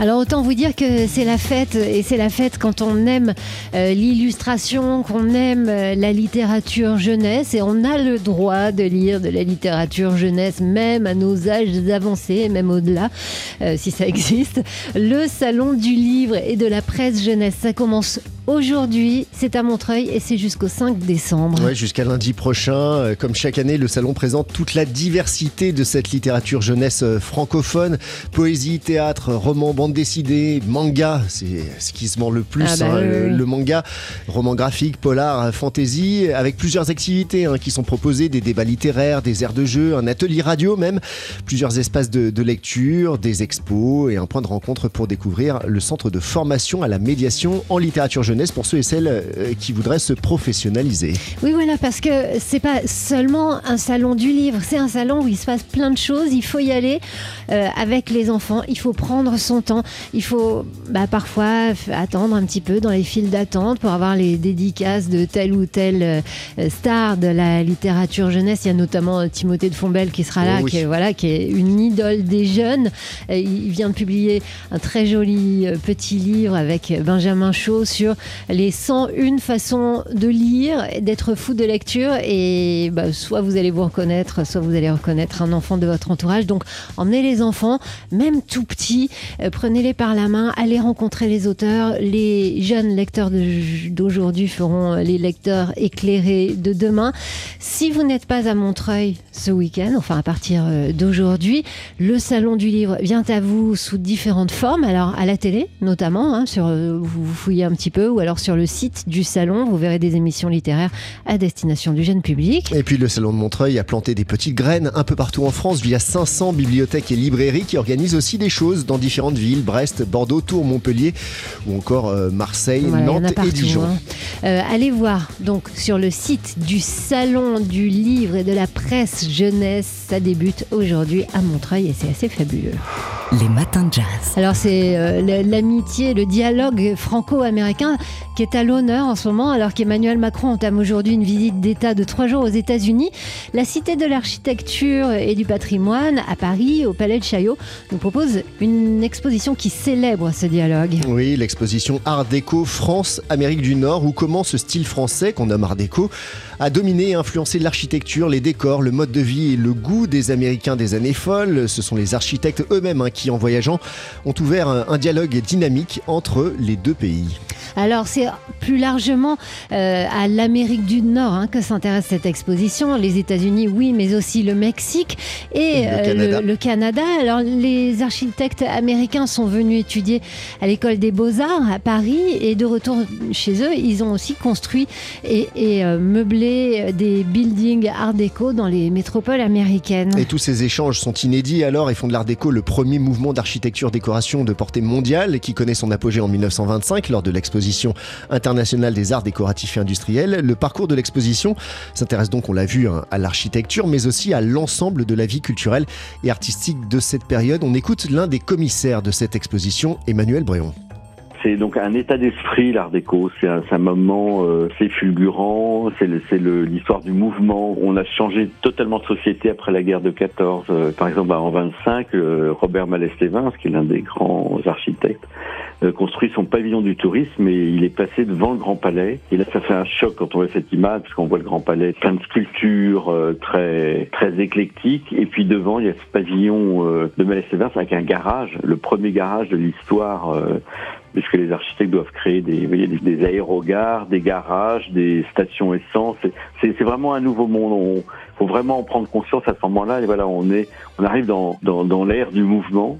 Alors autant vous dire que c'est la fête et c'est la fête quand on aime euh, l'illustration, qu'on aime euh, la littérature jeunesse et on a le droit de lire de la littérature jeunesse même à nos âges avancés, même au-delà, euh, si ça existe. Le salon du livre et de la presse jeunesse, ça commence Aujourd'hui, c'est à Montreuil et c'est jusqu'au 5 décembre. Ouais, jusqu'à lundi prochain. Comme chaque année, le salon présente toute la diversité de cette littérature jeunesse francophone. Poésie, théâtre, roman, bande dessinée, manga, c'est ce qui se vend le plus. Ah bah hein, oui, le, oui. le manga, roman graphique, polar, euh, fantasy, avec plusieurs activités hein, qui sont proposées, des débats littéraires, des aires de jeu, un atelier radio même, plusieurs espaces de, de lecture, des expos et un point de rencontre pour découvrir le centre de formation à la médiation en littérature jeunesse pour ceux et celles euh, qui voudraient se professionnaliser. Oui, voilà, parce que c'est pas seulement un salon du livre, c'est un salon où il se passe plein de choses. Il faut y aller euh, avec les enfants, il faut prendre son temps, il faut bah, parfois attendre un petit peu dans les files d'attente pour avoir les dédicaces de telle ou telle euh, star de la littérature jeunesse. Il y a notamment euh, Timothée de Fombelle qui sera là, Oh oui. qui, est, voilà, qui est une idole des jeunes. Il vient de publier un très joli euh, petit livre avec Benjamin Chaud sur les 101 façons de lire, et d'être fou de lecture. Et bah, soit vous allez vous reconnaître, soit vous allez reconnaître un enfant de votre entourage. Donc emmenez les enfants, même tout petits, euh, prenez-les par la main, allez rencontrer les auteurs. Les jeunes lecteurs d'aujourd'hui feront les lecteurs éclairés de demain. Si vous n'êtes pas à Montreuil ce week-end, enfin à partir euh, d'aujourd'hui, le salon du livre vient à vous sous différentes formes. Alors à la télé notamment, hein, sur, euh, vous fouillez un petit peu, ou alors sur le site du salon, vous verrez des émissions littéraires à destination du jeune public. Et puis le Salon de Montreuil a planté des petites graines un peu partout en France via 500 bibliothèques et librairies qui organisent aussi des choses dans différentes villes, Brest, Bordeaux, Tours, Montpellier ou encore euh, Marseille, Voilà, Nantes et Dijon. hein. Euh, allez voir donc sur le site du Salon du Livre et de la Presse Jeunesse. Ça débute aujourd'hui à Montreuil et c'est assez fabuleux. Les matins de jazz. Alors c'est euh, l'amitié, le dialogue franco-américain qui est à l'honneur en ce moment, alors qu'Emmanuel Macron entame aujourd'hui une visite d'État de trois jours aux États-Unis. La Cité de l'Architecture et du Patrimoine à Paris, au Palais de Chaillot, nous propose une exposition qui célèbre ce dialogue. Oui, l'exposition Art déco France, Amérique du Nord, où comment ce style français, qu'on nomme Art déco, a dominé et influencé l'architecture, les décors, le mode de vie et le goût des Américains des années folles. Ce sont les architectes eux-mêmes hein, qui, en voyageant, ont ouvert un dialogue dynamique entre les deux pays. Alors c'est plus largement euh, à l'Amérique du Nord hein, que s'intéresse cette exposition. Les États-Unis, oui, mais aussi le Mexique et Le euh, Canada. le Canada. Alors les architectes américains sont venus étudier à l'école des beaux-arts à Paris et de retour chez eux, ils ont aussi construit et, et, euh, meublé des buildings art déco dans les métropoles américaines. Et tous ces échanges sont inédits alors et font de l'Art déco le premier mouvement d'architecture-décoration de portée mondiale qui connaît son apogée en 1925 lors de l'exposition internationale des arts décoratifs et industriels. Le parcours de l'exposition s'intéresse donc, on l'a vu, hein, à l'architecture mais aussi à l'ensemble de la vie culturelle et artistique de cette période. On écoute l'un des commissaires de cette exposition, Emmanuel Bréon. C'est donc un état d'esprit, l'art déco. C'est un, un moment, euh, c'est fulgurant, c'est l'histoire du mouvement. On a changé totalement de société après la guerre de 14. Euh, par exemple, bah, en 25, euh, Robert Malès-Lévin, qui est l'un des grands architectes, construit son pavillon du tourisme et il est passé devant le Grand Palais. Et là, ça fait un choc quand on voit cette image, parce qu'on voit le Grand Palais, plein de sculptures euh, très très éclectiques. Et puis devant, il y a ce pavillon euh, de Malès-Lévin avec un garage, le premier garage de l'histoire. euh, puisque les architectes doivent créer des, vous voyez, des, des aérogares, des garages, des stations essence. C'est vraiment un nouveau monde. Il faut vraiment en prendre conscience à ce moment-là. Et voilà, on est, on arrive dans, dans, dans l'ère du mouvement.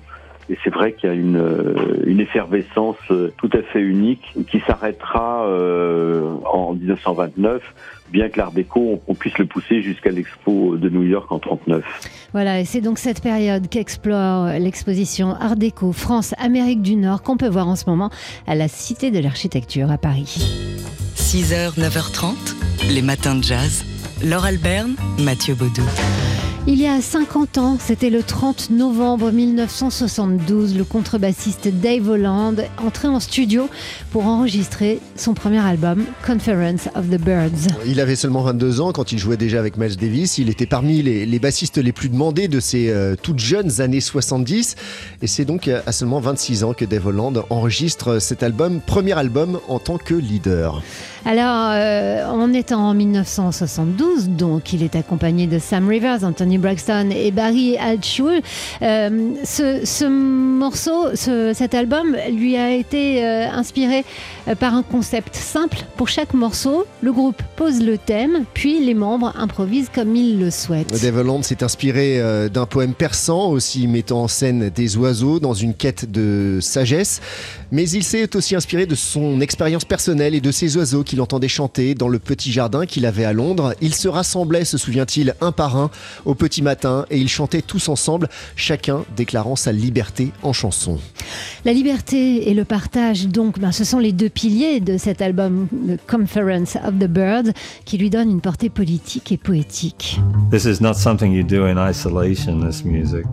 Et c'est vrai qu'il y a une, euh, une effervescence euh, tout à fait unique qui s'arrêtera euh, en 1929, bien que l'art déco, on, on puisse le pousser jusqu'à l'expo de New York en 39. Voilà, et c'est donc cette période qu'explore l'exposition Art déco France-Amérique du Nord qu'on peut voir en ce moment à la Cité de l'Architecture à Paris. 6h, 9h30, les matins de jazz. Laure Alberne, Mathieu Baudou. Il y a 50 ans, c'était le 30 novembre 1972, le contrebassiste Dave Holland entrait en studio pour enregistrer son premier album, Conference of the Birds. Il avait seulement 22 ans quand il jouait déjà avec Miles Davis. Il était parmi les, bassistes les plus demandés de ces euh, toutes jeunes années 70. Et c'est donc à seulement 26 ans que Dave Holland enregistre cet album, premier album en tant que leader. Alors, euh, on est en 1972, donc il est accompagné de Sam Rivers, Anthony Braxton et Barry Altschul. Euh, ce, morceau, cet album, lui a été euh, inspiré par un concept simple. Pour chaque morceau, le groupe pose le thème, puis les membres improvisent comme ils le souhaitent. Devoland s'est inspiré d'un poème persan, aussi mettant en scène des oiseaux dans une quête de sagesse, mais il s'est aussi inspiré de son expérience personnelle et de ces oiseaux qu'il entendait chanter dans le petit jardin qu'il avait à Londres. Ils se rassemblaient, se souvient-il, un par un au petit matin et ils chantaient tous ensemble, chacun déclarant sa liberté en chanson. La liberté et le partage, donc, ben, ce sont les deux piliers de cet album, The Conference of the Birds, qui lui donne une portée politique et poétique. This is not something you do in isolation, this music.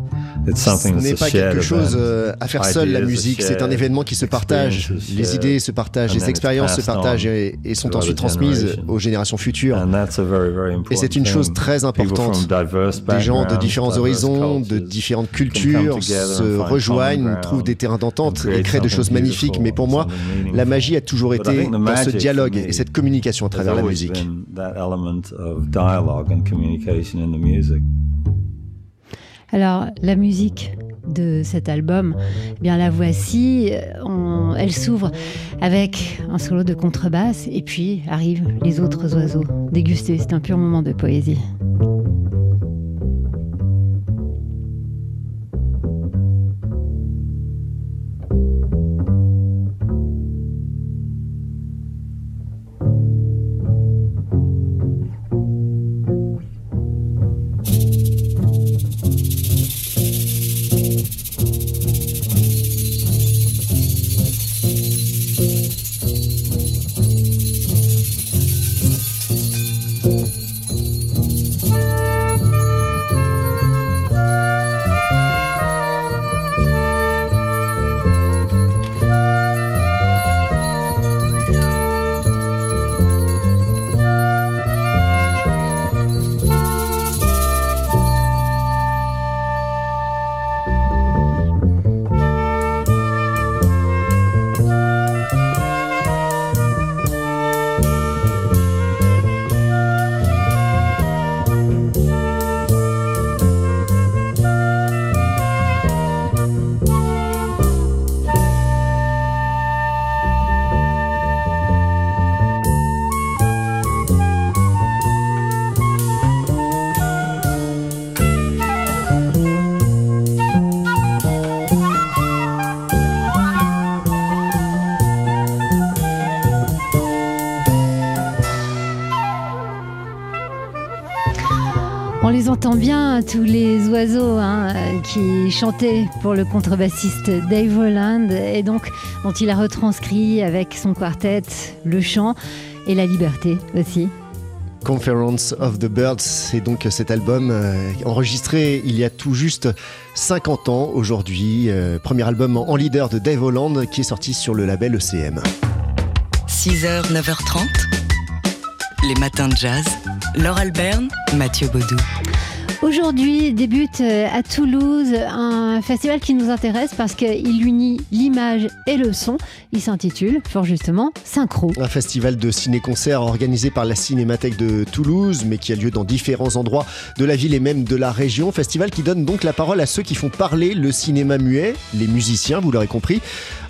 Ce n'est pas quelque chose euh, à faire seul, la musique. C'est un événement qui se partage. Les idées se partagent, les expériences se partagent et, sont ensuite transmises aux générations futures. Et c'est une chose très importante. Des gens de différents horizons, de différentes cultures se rejoignent, trouvent des terrains d'entente et créent des choses magnifiques. Mais pour moi, la magie a toujours été dans ce dialogue et cette communication à travers la musique. Alors, la musique de cet album, eh bien la voici. elle s'ouvre avec un solo de contrebasse et puis arrivent les autres oiseaux. Déguster, c'est un pur moment de poésie. Qui chantaient pour le contrebassiste Dave Holland et donc dont il a retranscrit avec son quartet le chant et la liberté aussi. Conference of the Birds, c'est donc cet album euh, enregistré il y a tout juste 50 ans aujourd'hui. Euh, premier album en leader de Dave Holland qui est sorti sur le label ECM. 6h, 9h30, les matins de jazz. Laure Alberne, Mathieu Baudou. Aujourd'hui débute euh, à Toulouse un festival qui nous intéresse parce qu'il unit l'image et le son. Il s'intitule fort justement Synchro. Un festival de ciné-concert organisé par la Cinémathèque de Toulouse, mais qui a lieu dans différents endroits de la ville et même de la région. Festival qui donne donc la parole à ceux qui font parler le cinéma muet, les musiciens, vous l'aurez compris,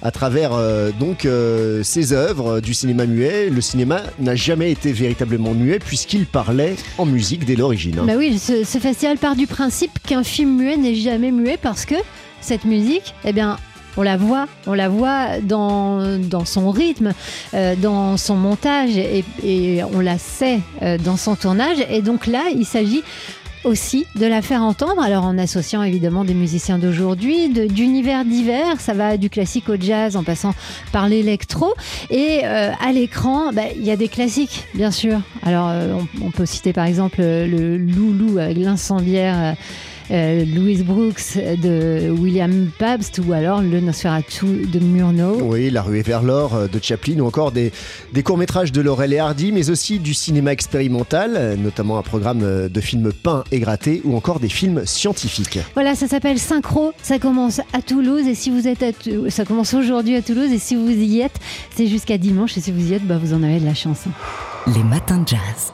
à travers euh, donc euh, ces œuvres du cinéma muet. Le cinéma n'a jamais été véritablement muet puisqu'il parlait en musique dès l'origine. Bah oui, ce, festival part du principe qu'un film muet n'est jamais muet parce que cette musique, eh bien, on la voit, on la voit dans, dans son rythme, euh, dans son montage et, on la sait dans son tournage. Et donc là, il s'agit aussi de la faire entendre, alors en associant évidemment des musiciens d'aujourd'hui, d'univers divers, ça va du classique au jazz en passant par l'électro. Et euh, à l'écran, bah, il y a des classiques, bien sûr. Alors euh, on, on, peut citer par exemple le Loulou avec l'incendiaire. Euh, Louis Brooks de William Pabst ou alors le Nosferatu de Murnau. Oui, La rue vers l'or euh, de Chaplin ou encore des, des courts-métrages de Laurel et Hardy, mais aussi du cinéma expérimental, notamment un programme euh, de films peints et grattés ou encore des films scientifiques. Voilà, ça s'appelle Synchro, ça commence à Toulouse et si vous êtes à ça commence aujourd'hui à Toulouse et si vous y êtes, c'est jusqu'à dimanche et si vous y êtes, bah, vous en avez de la chance. Les matins de jazz.